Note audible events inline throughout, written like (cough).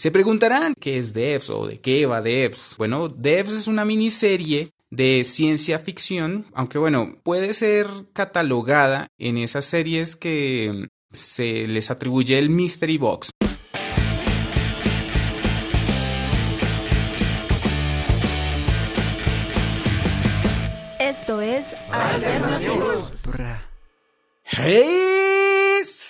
Se preguntarán qué es Devs o de qué va Devs. Bueno, Devs es una miniserie de ciencia ficción, aunque bueno, puede ser catalogada en esas series que se les atribuye el Mystery Box. Esto es Alternativos. ¡Hey!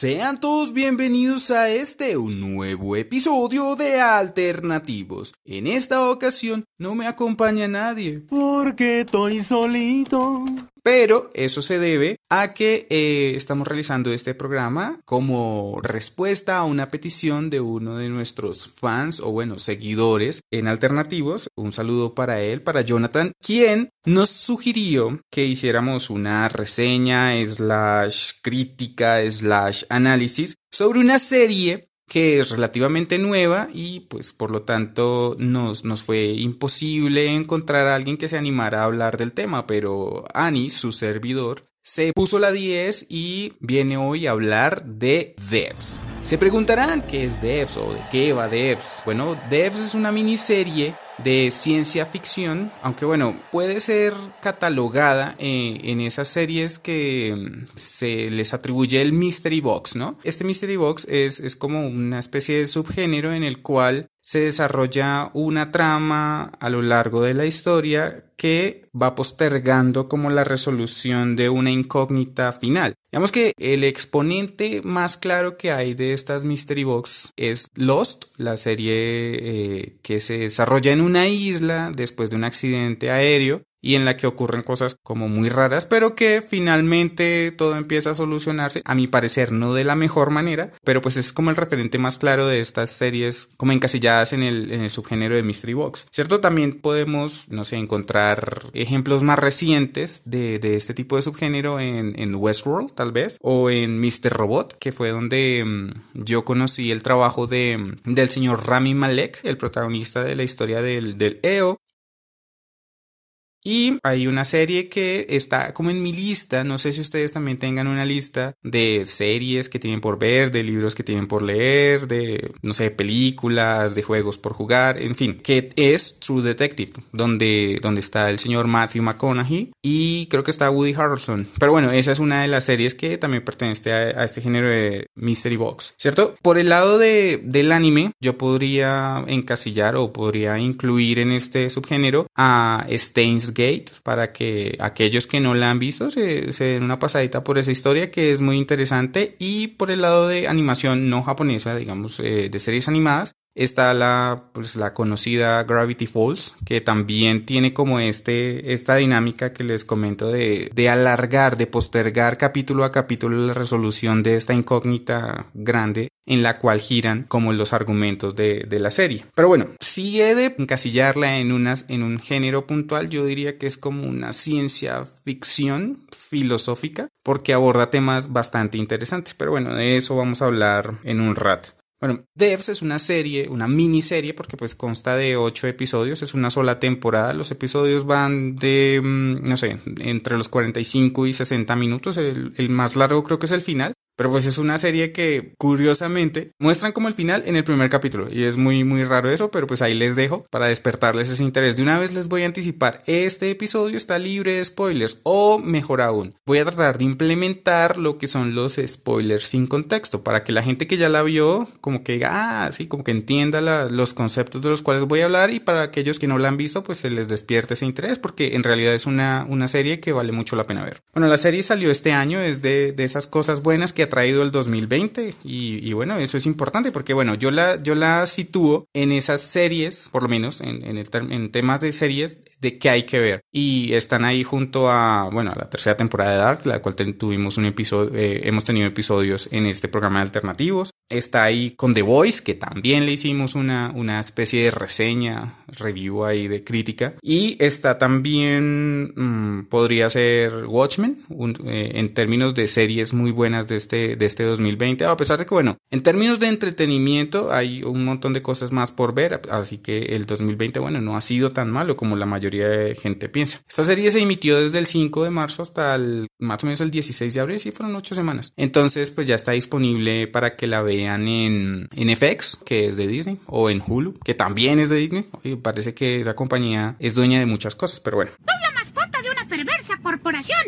Sean todos bienvenidos a este un nuevo episodio de Alternativos. En esta ocasión no me acompaña nadie. Porque estoy solito. Pero eso se debe a que eh, estamos realizando este programa como respuesta a una petición de uno de nuestros fans o bueno, seguidores en alternativos. Un saludo para él, para Jonathan, quien nos sugirió que hiciéramos una reseña slash crítica slash análisis sobre una serie que es relativamente nueva y pues por lo tanto nos, nos fue imposible encontrar a alguien que se animara a hablar del tema, pero Annie, su servidor, se puso la 10 y viene hoy a hablar de Devs. Se preguntarán qué es Devs o de qué va Devs. Bueno, Devs es una miniserie de ciencia ficción, aunque bueno, puede ser catalogada eh, en esas series que mm, se les atribuye el Mystery Box, ¿no? Este Mystery Box es, es como una especie de subgénero en el cual se desarrolla una trama a lo largo de la historia que va postergando como la resolución de una incógnita final. Digamos que el exponente más claro que hay de estas Mystery Box es Lost, la serie eh, que se desarrolla en una isla después de un accidente aéreo y en la que ocurren cosas como muy raras, pero que finalmente todo empieza a solucionarse, a mi parecer no de la mejor manera, pero pues es como el referente más claro de estas series como encasilladas en el, en el subgénero de Mystery Box, ¿cierto? También podemos, no sé, encontrar ejemplos más recientes de, de este tipo de subgénero en, Westworld, tal vez, o en Mr. Robot, que fue donde um, yo conocí el trabajo de, del señor Rami Malek, el protagonista de la historia del, del EO, y hay una serie que está como en mi lista, no sé si ustedes también tengan una lista de series que tienen por ver, de libros que tienen por leer, de, no sé, películas, de juegos por jugar, en fin, que es True Detective, donde, donde está el señor Matthew McConaughey y creo que está Woody Harrelson. Pero bueno, esa es una de las series que también pertenece a, este género de Mystery Box, ¿cierto? Por el lado de, del anime, yo podría encasillar o podría incluir en este subgénero a Stains Gate para que aquellos que no la han visto se, den una pasadita por esa historia que es muy interesante. Y por el lado de animación no japonesa, digamos, eh, de series animadas, Está la, pues, la conocida Gravity Falls, que también tiene como este, esta dinámica que les comento de, de alargar, de postergar capítulo a capítulo la resolución de esta incógnita grande en la cual giran como los argumentos de, de, la serie. Pero bueno, si he de encasillarla en, unas, en un género puntual, yo diría que es como una ciencia ficción filosófica, porque aborda temas bastante interesantes. Pero bueno, de eso vamos a hablar en un rato. Bueno, Devs es una serie, una miniserie, porque pues consta de ocho episodios, es una sola temporada. Los episodios van de, no sé, entre los 45 y 60 minutos. El, el más largo creo que es el final. Pero pues es una serie que curiosamente muestran como el final en el primer capítulo y es muy muy raro eso, pero pues ahí les dejo para despertarles ese interés. De una vez les voy a anticipar, este episodio está libre de spoilers o mejor aún, voy a tratar de implementar lo que son los spoilers sin contexto para que la gente que ya la vio como que diga, ah, sí, como que entienda los conceptos de los cuales voy a hablar y para aquellos que no la han visto pues se les despierte ese interés porque en realidad es una, una serie que vale mucho la pena ver. Bueno, la serie salió este año, es de, de esas cosas buenas que traído el 2020 y, bueno, eso es importante porque bueno, yo la, yo la sitúo en esas series, por lo menos en, en, el, en temas de series de que hay que ver y están ahí junto a, bueno, a la tercera temporada de Dark, la cual tuvimos un episodio, eh, hemos tenido episodios en este programa de alternativos. Está ahí con The Voice, que también le hicimos una, una especie de reseña, review ahí de crítica. Y está también, mmm, podría ser Watchmen, un, eh, en términos de series muy buenas de este, de este 2020. A pesar de que, bueno, en términos de entretenimiento hay un montón de cosas más por ver. Así que el 2020, bueno, no ha sido tan malo como la mayoría de gente piensa. Esta serie se emitió desde el 5 de marzo hasta el, más o menos el 16 de abril, sí fueron ocho semanas. Entonces, pues ya está disponible para que la vean en, en FX, que es de Disney, o en Hulu, que también es de Disney. Y parece que esa compañía es dueña de muchas cosas, pero bueno.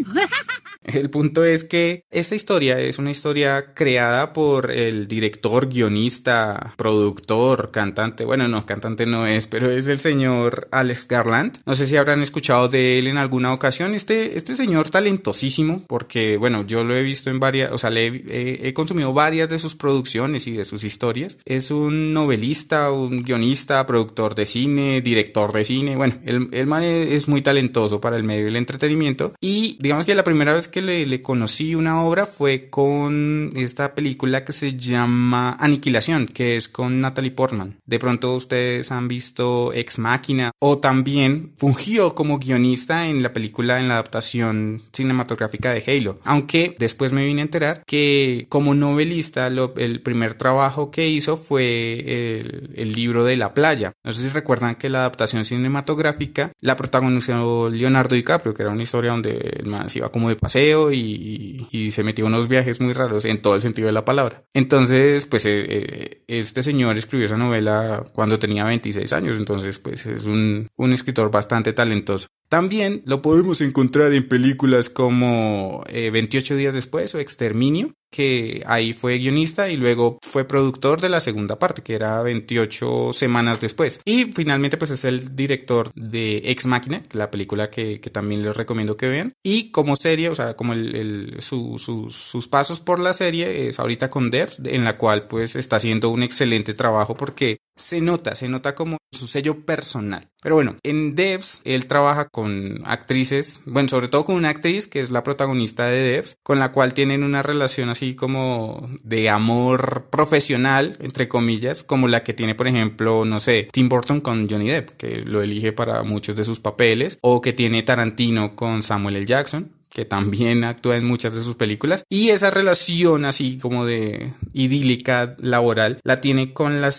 (laughs) El punto es que esta historia es una historia creada por el director, guionista, productor, cantante. Bueno, no, cantante no es, pero es el señor Alex Garland. No sé si habrán escuchado de él en alguna ocasión. Este, este señor talentosísimo, porque, bueno, yo lo he visto en varias, o sea, le he, he consumido varias de sus producciones y de sus historias. Es un novelista, un guionista, productor de cine, director de cine. Bueno, el, el man es muy talentoso para el medio del entretenimiento. Y digamos que la primera vez que le, le, conocí una obra fue con esta película que se llama Aniquilación, que es con Natalie Portman. De pronto ustedes han visto Ex Máquina o también fungió como guionista en la película en la adaptación cinematográfica de Halo. Aunque después me vine a enterar que como novelista lo, el primer trabajo que hizo fue el, el libro de La playa. No sé si recuerdan que la adaptación cinematográfica la protagonizó Leonardo DiCaprio, que era una historia donde el man se iba como de paseo y, se metió unos viajes muy raros en todo el sentido de la palabra. Entonces, pues eh, este señor escribió esa novela cuando tenía 26 años, entonces pues es un, un escritor bastante talentoso. También lo podemos encontrar en películas como eh, 28 días después o Exterminio, que ahí fue guionista y luego fue productor de la segunda parte, que era 28 semanas después. Y finalmente pues es el director de Ex Machina, la película que, que también les recomiendo que vean. Y como serie, o sea, como el, el su, sus pasos por la serie es ahorita con Devs, en la cual pues está haciendo un excelente trabajo porque se nota, se nota como su sello personal. Pero bueno, en Devs él trabaja con actrices, bueno, sobre todo con una actriz que es la protagonista de Devs, con la cual tienen una relación así como de amor profesional, entre comillas, como la que tiene, por ejemplo, no sé, Tim Burton con Johnny Depp, que lo elige para muchos de sus papeles, o que tiene Tarantino con Samuel L. Jackson, que también actúa en muchas de sus películas. Y esa relación así como de idílica laboral la tiene con la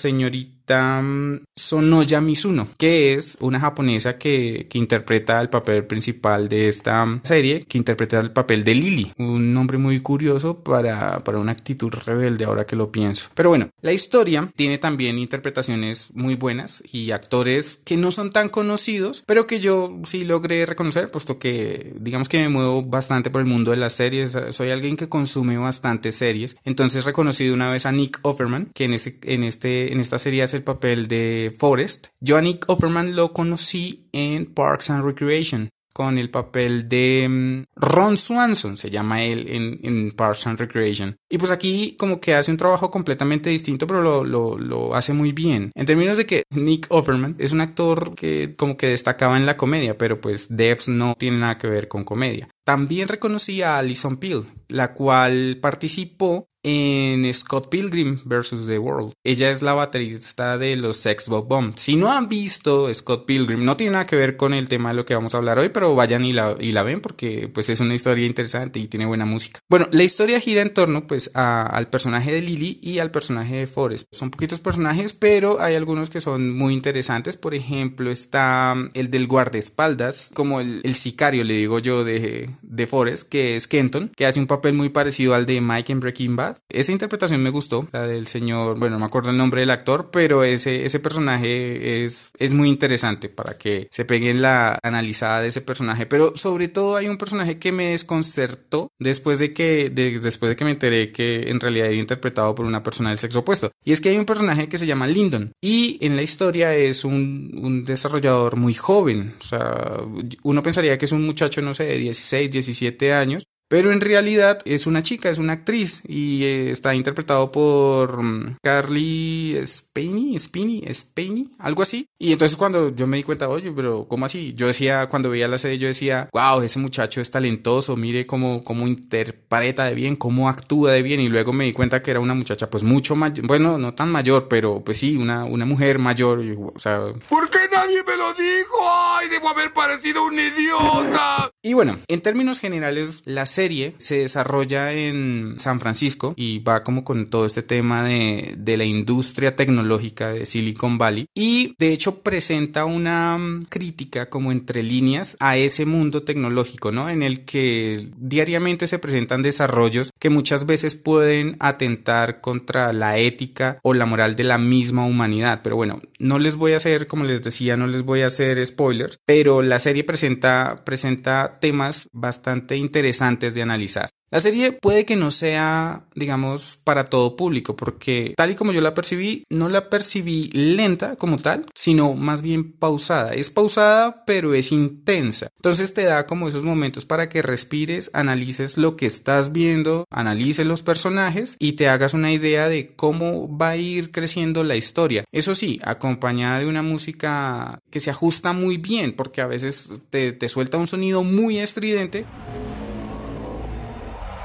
señorita Sonoya Mizuno, que es una japonesa que, que, interpreta el papel principal de esta serie, que interpreta el papel de Lily, un nombre muy curioso para, para una actitud rebelde ahora que lo pienso. Pero bueno, la historia tiene también interpretaciones muy buenas y actores que no son tan conocidos, pero que yo sí logré reconocer, puesto que digamos que me muevo bastante por el mundo de las series, soy alguien que consume bastantes series, entonces reconocí de una vez a Nick Offerman, que en, este, en, este, en esta serie hace el papel de Forrest. Yo a Nick Offerman lo conocí en Parks and Recreation con el papel de um, Ron Swanson, se llama él en, en, Parks and Recreation. Y pues aquí como que hace un trabajo completamente distinto, pero lo, lo, lo, hace muy bien. En términos de que Nick Offerman es un actor que como que destacaba en la comedia, pero pues Devs no tiene nada que ver con comedia. También reconocí a Alison Peel, la cual participó en Scott Pilgrim vs. The World. Ella es la baterista de los Sex Bob Bomb. Si no han visto Scott Pilgrim, no tiene nada que ver con el tema de lo que vamos a hablar hoy, pero vayan y la, y la ven porque pues es una historia interesante y tiene buena música. Bueno, la historia gira en torno pues a, al personaje de Lily y al personaje de Forrest. Son poquitos personajes, pero hay algunos que son muy interesantes. Por ejemplo, está el del guardaespaldas, como el sicario, le digo yo, de, de Forrest, que es Kenton, que hace un papel muy parecido al de Mike en Breaking Bad. Esa interpretación me gustó, la del señor, bueno, no me acuerdo el nombre del actor, pero ese, ese personaje es, es muy interesante para que se peguen la analizada de ese personaje. Pero sobre todo hay un personaje que me desconcertó después de que, de, después de que me enteré que en realidad era interpretado por una persona del sexo opuesto. Y es que hay un personaje que se llama Lyndon. Y en la historia es un, un desarrollador muy joven. O sea, uno pensaría que es un muchacho, no sé, de 16, 17 años, pero en realidad es una chica, es una actriz y eh, está interpretado por um, Carly Spiney, Spiney, Spiney, algo así. Y entonces cuando yo me di cuenta, oye, pero ¿cómo así? Yo decía, cuando veía la serie, yo decía, wow, ese muchacho es talentoso, mire cómo, cómo interpreta de bien, cómo actúa de bien. Y luego me di cuenta que era una muchacha pues mucho mayor, bueno, no tan mayor, pero pues sí, una, una mujer mayor, o sea... ¿Por qué nadie me lo dijo? ¡Ay, debo haber parecido un idiota! Y bueno, en términos generales, la serie serie se desarrolla en San Francisco y va como con todo este tema de, de la industria tecnológica de Silicon Valley y de hecho presenta una mm, crítica como entre líneas a ese mundo tecnológico, ¿no? En el que diariamente se presentan desarrollos que muchas veces pueden atentar contra la ética o la moral de la misma humanidad. Pero bueno, no les voy a hacer, como les decía, no les voy a hacer spoilers, pero la serie presenta, presenta temas bastante interesantes de analizar. La serie puede que no sea, digamos, para todo público, porque tal y como yo la percibí, no la percibí lenta como tal, sino más bien pausada. Es pausada, pero es intensa. Entonces te da como esos momentos para que respires, analices lo que estás viendo, analices los personajes y te hagas una idea de cómo va a ir creciendo la historia. Eso sí, acompañada de una música que se ajusta muy bien, porque a veces te, te suelta un sonido muy estridente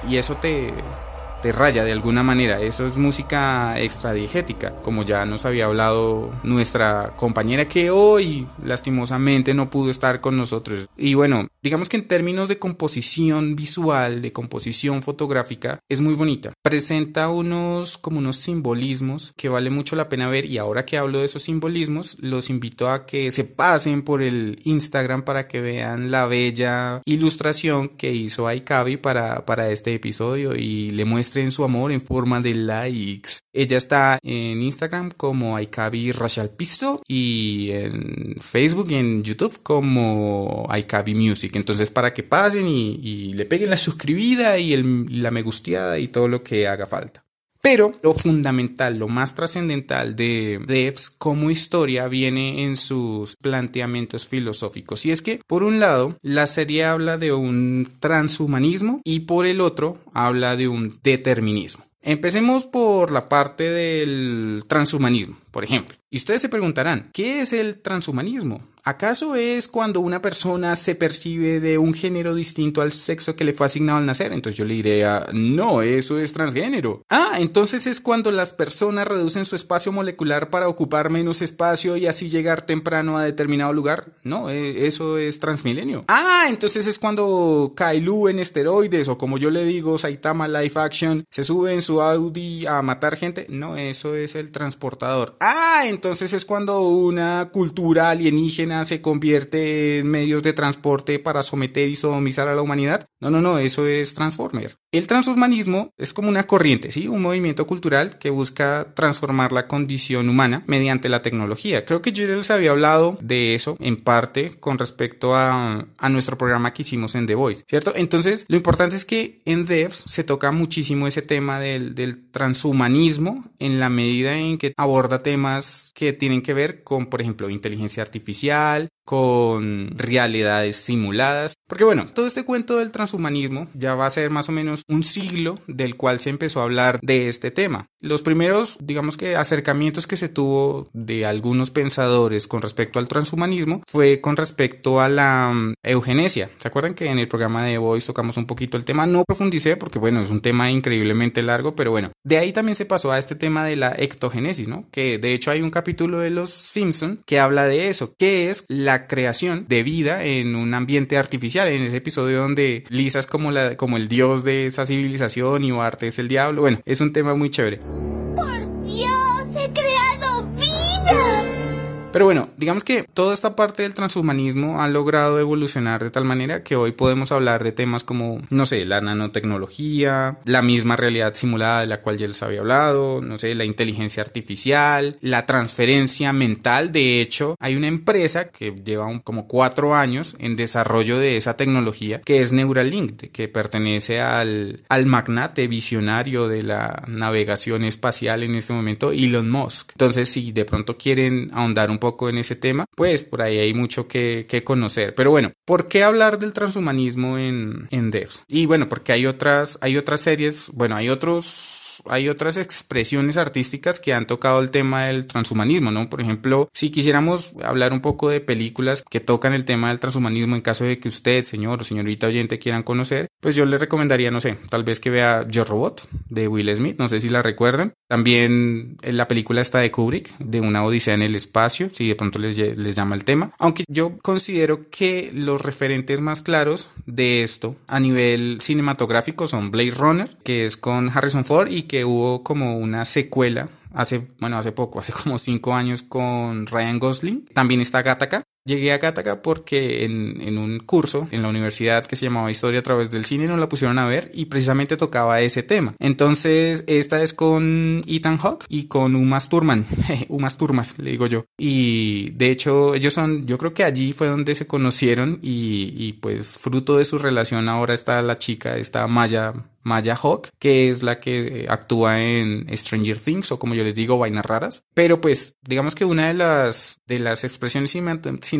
y eso te, te raya de alguna manera. Eso es música extradigética, como ya nos había hablado nuestra compañera que hoy lastimosamente no pudo estar con nosotros. Y bueno, digamos que en términos de composición visual, de composición fotográfica, es muy bonita. Presenta unos como unos simbolismos que vale mucho la pena ver y ahora que hablo de esos simbolismos, los invito a que se pasen por el Instagram para que vean la bella ilustración que hizo Aikabi para, para este episodio y le muestren en su amor en forma de likes. Ella está en Instagram como Aikabi Rachel Piso y en Facebook y en YouTube como Aikabi Music. Entonces para que pasen y, le peguen la suscribida y la me gusteada y todo lo que haga falta. Pero lo fundamental, lo más trascendental de Devs como historia viene en sus planteamientos filosóficos. Y es que, por un lado, la serie habla de un transhumanismo y por el otro, habla de un determinismo. Empecemos por la parte del transhumanismo, por ejemplo. Y ustedes se preguntarán, ¿qué es el transhumanismo? ¿Acaso es cuando una persona se percibe de un género distinto al sexo que le fue asignado al nacer? Entonces yo le diré, no, eso es transgénero. Ah, entonces es cuando las personas reducen su espacio molecular para ocupar menos espacio y así llegar temprano a determinado lugar. No, e, eso es transmilenio. Ah, entonces es cuando Kailu en esteroides o como yo le digo, Saitama Life Action se sube en su Audi a matar gente. No, eso es el transportador. Ah, entonces es cuando una cultura alienígena se convierte en medios de transporte para someter y sodomizar a la humanidad. No, no, no, eso es Transformer. El transhumanismo es como una corriente, ¿sí? Un movimiento cultural que busca transformar la condición humana mediante la tecnología. Creo que yo les había hablado de eso en parte con respecto a, a nuestro programa que hicimos en The Voice, ¿cierto? Entonces, lo importante es que en Devs se toca muchísimo ese tema del, del transhumanismo en la medida en que aborda temas que tienen que ver con, por ejemplo, inteligencia artificial, con realidades simuladas. Porque bueno, todo este cuento del transhumanismo ya va a ser más o menos un siglo del cual se empezó a hablar de este tema. Los primeros, digamos que acercamientos que se tuvo de algunos pensadores con respecto al transhumanismo fue con respecto a la mm, eugenesia. ¿Se acuerdan que en el programa de Voice tocamos un poquito el tema? No profundicé porque bueno, es un tema increíblemente largo, pero bueno, de ahí también se pasó a este tema de la ectogenesis, ¿no? Que de hecho hay un capítulo de Los Simpson que habla de eso, que es la creación de vida en un ambiente artificial. En ese episodio donde Lisa es como, la, como el dios de esa civilización y Bart es el diablo. Bueno, es un tema muy chévere. Pero bueno, digamos que toda esta parte del transhumanismo ha logrado evolucionar de tal manera que hoy podemos hablar de temas como, no sé, la nanotecnología, la misma realidad simulada de la cual ya les había hablado, no sé, la inteligencia artificial, la transferencia mental. De hecho, hay una empresa que lleva como cuatro años en desarrollo de esa tecnología que es Neuralink, que pertenece al, al magnate visionario de la navegación espacial en este momento, Elon Musk. Entonces, si de pronto quieren ahondar un poco en ese tema, pues por ahí hay mucho que, conocer. Pero bueno, ¿por qué hablar del transhumanismo en, en Devs? Y bueno, porque hay otras, hay otras series, bueno, hay otros hay otras expresiones artísticas que han tocado el tema del transhumanismo, ¿no? Por ejemplo, si quisiéramos hablar un poco de películas que tocan el tema del transhumanismo en caso de que usted, señor o señorita oyente, quieran conocer, pues yo le recomendaría, no sé, tal vez que vea Yo Robot de Will Smith, no sé si la recuerdan. También eh, la película está de Kubrick, de una odisea en el espacio, si de pronto les, les llama el tema. Aunque yo considero que los referentes más claros de esto a nivel cinematográfico son Blade Runner, que es con Harrison Ford y que hubo como una secuela hace, bueno, hace poco, hace como cinco años con Ryan Gosling. También está Gattaca, Llegué a Gattaca porque en, en, un curso en la universidad que se llamaba Historia a través del cine nos la pusieron a ver y precisamente tocaba ese tema. Entonces, esta es con Ethan Hawke y con Umas Turman. (laughs) Umas Turmas, le digo yo. Y de hecho, ellos son, yo creo que allí fue donde se conocieron y, y pues fruto de su relación ahora está la chica, está Maya Maya Hawk, que es la que actúa en Stranger Things o como yo les digo, vainas raras. Pero pues digamos que una de las, de las expresiones cinematográficas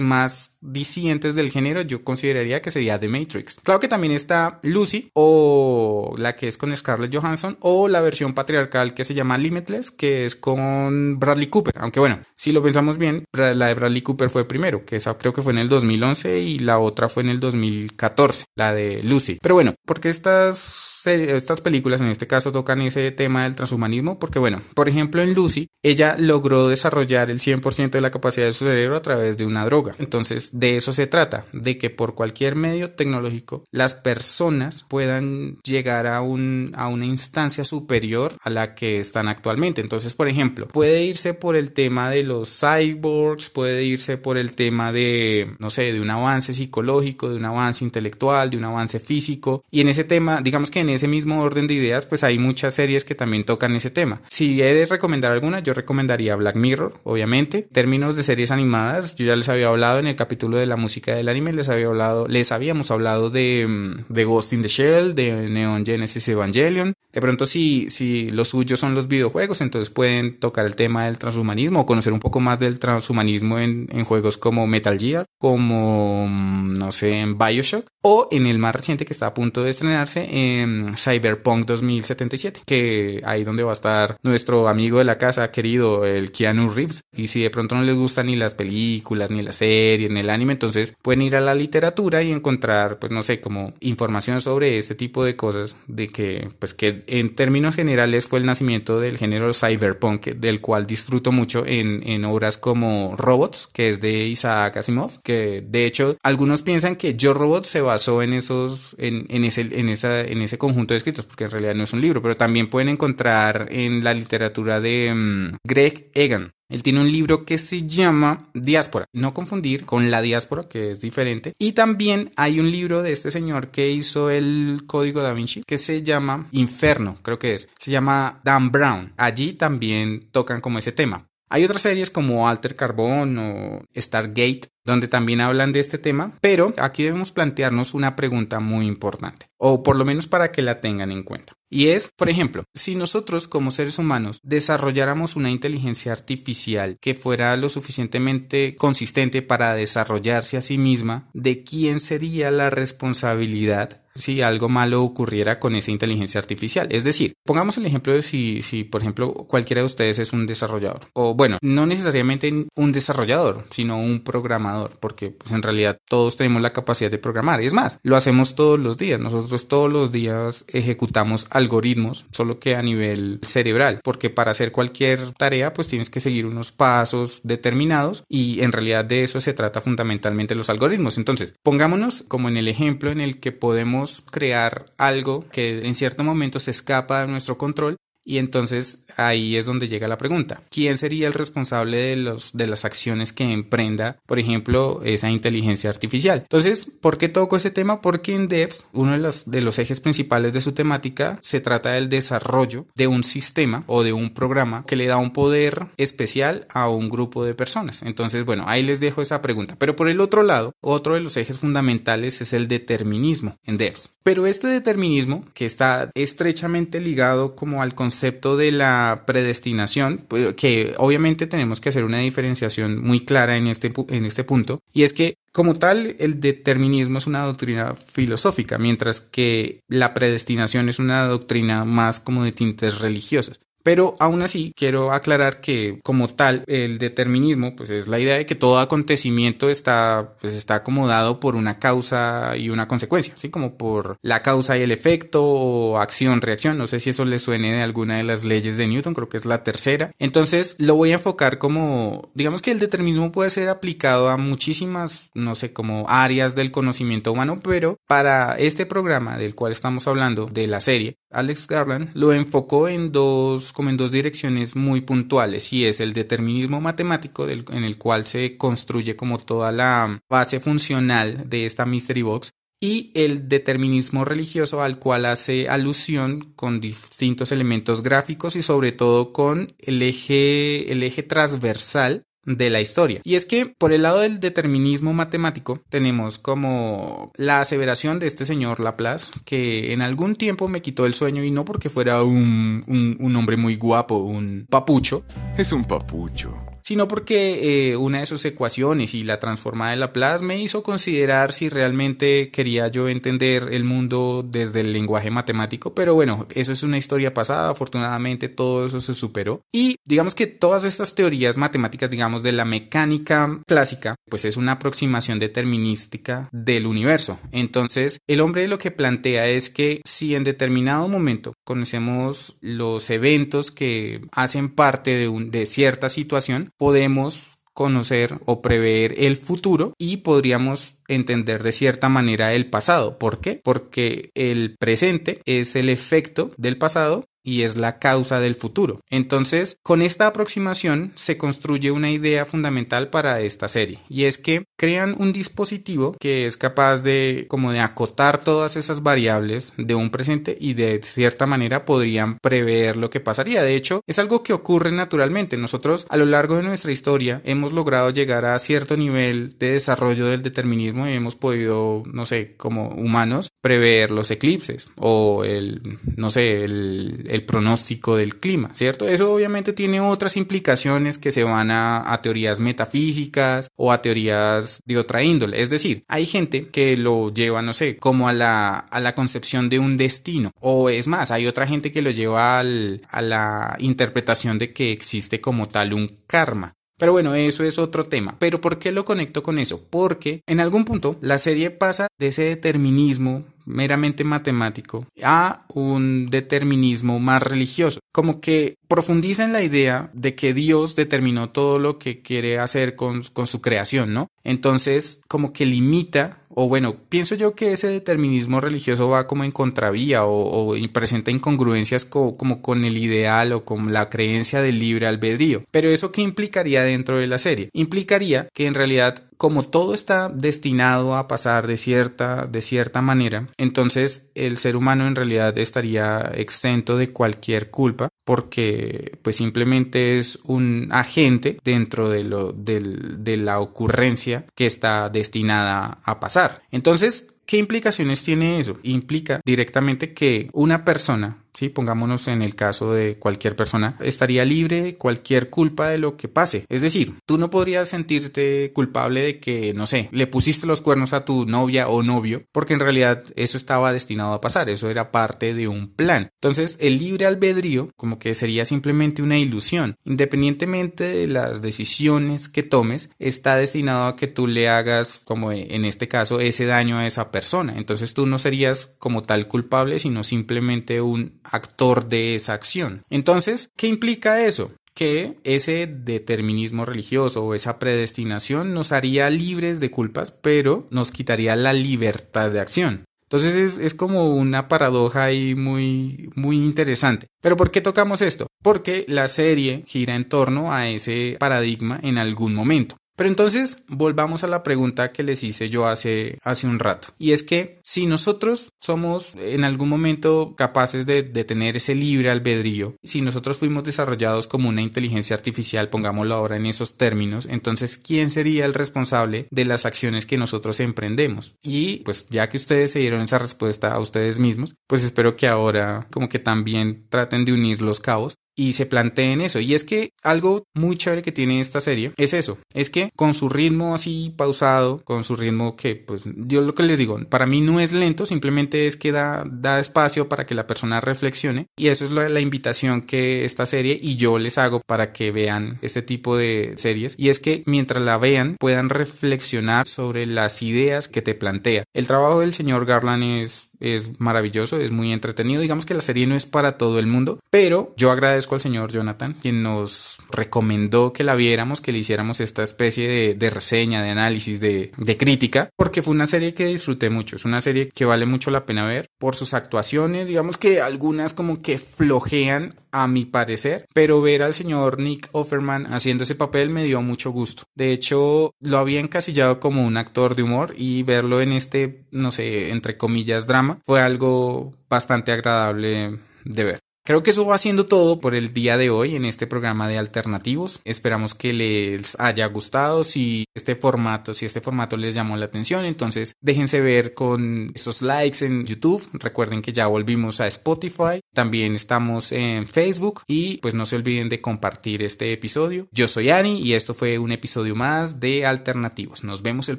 más disidentes del género yo consideraría que sería The Matrix. Claro que también está Lucy o la que es con Scarlett Johansson o la versión patriarcal que se llama Limitless que es con Bradley Cooper. Aunque bueno, si lo pensamos bien, la de Bradley Cooper fue primero, que esa creo que fue en el 2011 y la otra fue en el 2014, la de Lucy. Pero bueno, porque estas estas películas en este caso tocan ese tema del transhumanismo porque bueno, por ejemplo en Lucy, ella logró desarrollar el 100% de la capacidad de su cerebro a través de una droga. Entonces, de eso se trata, de que por cualquier medio tecnológico las personas puedan llegar a, un, a una instancia superior a la que están actualmente. Entonces, por ejemplo, puede irse por el tema de los cyborgs, puede irse por el tema de, no sé, de un avance psicológico, de un avance intelectual, de un avance físico. Y en ese tema, digamos que en ese mismo orden de ideas, pues hay muchas series que también tocan ese tema. Si he de recomendar alguna, yo recomendaría Black Mirror, obviamente. En términos de series animadas, yo ya les había hablado en el capítulo de la música del anime, les había hablado, les habíamos hablado de, mm, de Ghost in the Shell, de Neon Genesis Evangelion. De pronto, si, si los suyos son los videojuegos, entonces pueden tocar el tema del transhumanismo o conocer un poco más del transhumanismo en, en juegos como Metal Gear, como, mm, no sé, en Bioshock o en el más reciente que está a punto de estrenarse en Cyberpunk 2077, que ahí donde va a estar nuestro amigo de la casa querido, el Keanu Reeves. Y si de pronto no les gustan ni las películas, ni las series, ni el anime, entonces pueden ir a la literatura y encontrar, pues no sé, como información sobre este tipo de cosas, de que, pues que en términos generales fue el nacimiento del género cyberpunk, del cual disfruto mucho en, en obras como Robots, que es de Isaac Asimov, que de hecho algunos piensan que Yo Robot se basó en esos, en, en ese, en esa, en ese conjunto de escritos, porque en realidad no es un libro, pero también pueden encontrar en la literatura de mm, Greg Egan. Él tiene un libro que se llama Diáspora, no confundir con La Diáspora, que es diferente. Y también hay un libro de este señor que hizo el Código da Vinci, que se llama Inferno, creo que es. Se llama Dan Brown. Allí también tocan como ese tema. Hay otras series como Alter Carbon o Stargate donde también hablan de este tema, pero aquí debemos plantearnos una pregunta muy importante, o por lo menos para que la tengan en cuenta. Y es, por ejemplo, si nosotros como seres humanos desarrolláramos una inteligencia artificial que fuera lo suficientemente consistente para desarrollarse a sí misma, ¿de quién sería la responsabilidad si algo malo ocurriera con esa inteligencia artificial. Es decir, pongamos el ejemplo de si, si, por ejemplo, cualquiera de ustedes es un desarrollador. O bueno, no necesariamente un desarrollador, sino un programador porque pues en realidad todos tenemos la capacidad de programar. Es más, lo hacemos todos los días. Nosotros todos los días ejecutamos algoritmos, solo que a nivel cerebral, porque para hacer cualquier tarea pues tienes que seguir unos pasos determinados y en realidad de eso se trata fundamentalmente los algoritmos. Entonces, pongámonos como en el ejemplo en el que podemos crear algo que en cierto momento se escapa de nuestro control y entonces ahí es donde llega la pregunta. ¿Quién sería el responsable de, los, de las acciones que emprenda, por ejemplo, esa inteligencia artificial? Entonces, ¿por qué toco ese tema? Porque en Devs, uno de los, de los ejes principales de su temática se trata del desarrollo de un sistema o de un programa que le da un poder especial a un grupo de personas. Entonces, bueno, ahí les dejo esa pregunta. Pero por el otro lado, otro de los ejes fundamentales es el determinismo en Devs. Pero este determinismo, que está estrechamente ligado como al concepto concepto de la predestinación, pues, que obviamente tenemos que hacer una diferenciación muy clara en este, en este punto, y es que como tal, el determinismo es una doctrina filosófica, mientras que la predestinación es una doctrina más como de tintes religiosos. Pero aún así quiero aclarar que como tal el determinismo pues es la idea de que todo acontecimiento está pues está acomodado por una causa y una consecuencia, así como por la causa y el efecto o acción reacción, no sé si eso le suene de alguna de las leyes de Newton, creo que es la tercera. Entonces lo voy a enfocar como digamos que el determinismo puede ser aplicado a muchísimas no sé como áreas del conocimiento humano, pero para este programa del cual estamos hablando de la serie Alex Garland lo enfocó en dos, como en dos direcciones muy puntuales y es el determinismo matemático en el cual se construye como toda la base funcional de esta Mystery Box y el determinismo religioso al cual hace alusión con distintos elementos gráficos y sobre todo con el eje, el eje transversal de la historia. Y es que por el lado del determinismo matemático tenemos como la aseveración de este señor Laplace que en algún tiempo me quitó el sueño y no porque fuera un, un, hombre muy guapo, un papucho. Es un papucho sino porque eh, una de sus ecuaciones y la transformada de Laplace me hizo considerar si realmente quería yo entender el mundo desde el lenguaje matemático, pero bueno, eso es una historia pasada, afortunadamente todo eso se superó y digamos que todas estas teorías matemáticas, digamos, de la mecánica clásica, pues es una aproximación determinística del universo. Entonces, el hombre lo que plantea es que si en determinado momento conocemos los eventos que hacen parte de, un, de cierta situación, podemos conocer o prever el futuro y podríamos entender de cierta manera el pasado. ¿Por qué? Porque el presente es el efecto del pasado y es la causa del futuro. Entonces, con esta aproximación se construye una idea fundamental para esta serie y es que crean un dispositivo que es capaz de como de acotar todas esas variables de un presente y de cierta manera podrían prever lo que pasaría. De hecho, es algo que ocurre naturalmente. Nosotros a lo largo de nuestra historia hemos logrado llegar a cierto nivel de desarrollo del determinismo y hemos podido, no sé, como humanos, prever los eclipses o el, no sé, el, el pronóstico del clima, ¿cierto? Eso obviamente tiene otras implicaciones que se van a, a teorías metafísicas o a teorías de otra índole. Es decir, hay gente que lo lleva, no sé, como a la, a la concepción de un destino. O es más, hay otra gente que lo lleva al, a la interpretación de que existe como tal un karma. Pero bueno, eso es otro tema. Pero ¿por qué lo conecto con eso? Porque en algún punto la serie pasa de ese determinismo meramente matemático a un determinismo más religioso. Como que profundiza en la idea de que Dios determinó todo lo que quiere hacer con, con su creación, ¿no? Entonces, como que limita o bueno, pienso yo que ese determinismo religioso va como en contravía o, presenta incongruencias como con el ideal o con la creencia del libre albedrío. Pero eso qué implicaría dentro de la serie? Implicaría que en realidad como todo está destinado a pasar de cierta, de cierta manera, entonces el ser humano en realidad estaría exento de cualquier culpa porque pues simplemente es un agente dentro de, lo, de la ocurrencia que está destinada a pasar. Entonces, ¿Qué implicaciones tiene eso? Implica directamente que una persona ¿sí? Pongámonos en el caso de cualquier persona, estaría libre de cualquier culpa de lo que pase. Es decir, tú no podrías sentirte culpable de que, no sé, le pusiste los cuernos a tu novia o novio, porque en realidad eso estaba destinado a pasar, eso era parte de un plan. Entonces, el libre albedrío como que sería simplemente una ilusión. Independientemente de las decisiones que tomes, está destinado a que tú le hagas, como en este caso, ese daño a esa persona. Entonces tú no serías como tal culpable, sino simplemente un actor de esa acción. Entonces, ¿qué implica eso? que ese determinismo religioso o esa predestinación nos haría libres de culpas, pero nos quitaría la libertad de acción. Entonces es, es, como una paradoja ahí muy, muy interesante. Pero ¿por qué tocamos esto? Porque la serie gira en torno a ese paradigma en algún momento. Pero entonces volvamos a la pregunta que les hice yo hace, hace un rato. Y es que si nosotros somos en algún momento capaces de, de tener ese libre albedrío, si nosotros fuimos desarrollados como una inteligencia artificial, pongámoslo ahora en esos términos, entonces ¿quién sería el responsable de las acciones que nosotros emprendemos? Y pues ya que ustedes se dieron esa respuesta a ustedes mismos, pues espero que ahora como que también traten de unir los cabos y se planteen eso. Y es que algo muy chévere que tiene esta serie es eso, es que con su ritmo así pausado, con su ritmo que pues yo lo que les digo, para mí no es lento, simplemente es que da, da espacio para que la persona reflexione y eso es la, la invitación que esta serie y yo les hago para que vean este tipo de series y es que mientras la vean puedan reflexionar sobre las ideas que te plantea. El trabajo del señor Garland es es maravilloso, es muy entretenido. Digamos que la serie no es para todo el mundo, pero yo agradezco al señor Jonathan, quien nos recomendó que la viéramos, que le hiciéramos esta especie de, reseña, de análisis, de, de, crítica, porque fue una serie que disfruté mucho. Es una serie que vale mucho la pena ver por sus actuaciones, digamos que algunas como que flojean a mi parecer, pero ver al señor Nick Offerman haciendo ese papel me dio mucho gusto. De hecho, lo había encasillado como un actor de humor y verlo en este, no sé, entre comillas, drama, fue algo bastante agradable de ver. Creo que eso va siendo todo por el día de hoy en este programa de alternativos. Esperamos que les haya gustado. Si este formato, si este formato les llamó la atención, entonces déjense ver con esos likes en YouTube. Recuerden que ya volvimos a Spotify. También estamos en Facebook y pues no se olviden de compartir este episodio. Yo soy Ani y esto fue un episodio más de Alternativos. Nos vemos el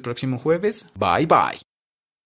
próximo jueves. Bye bye.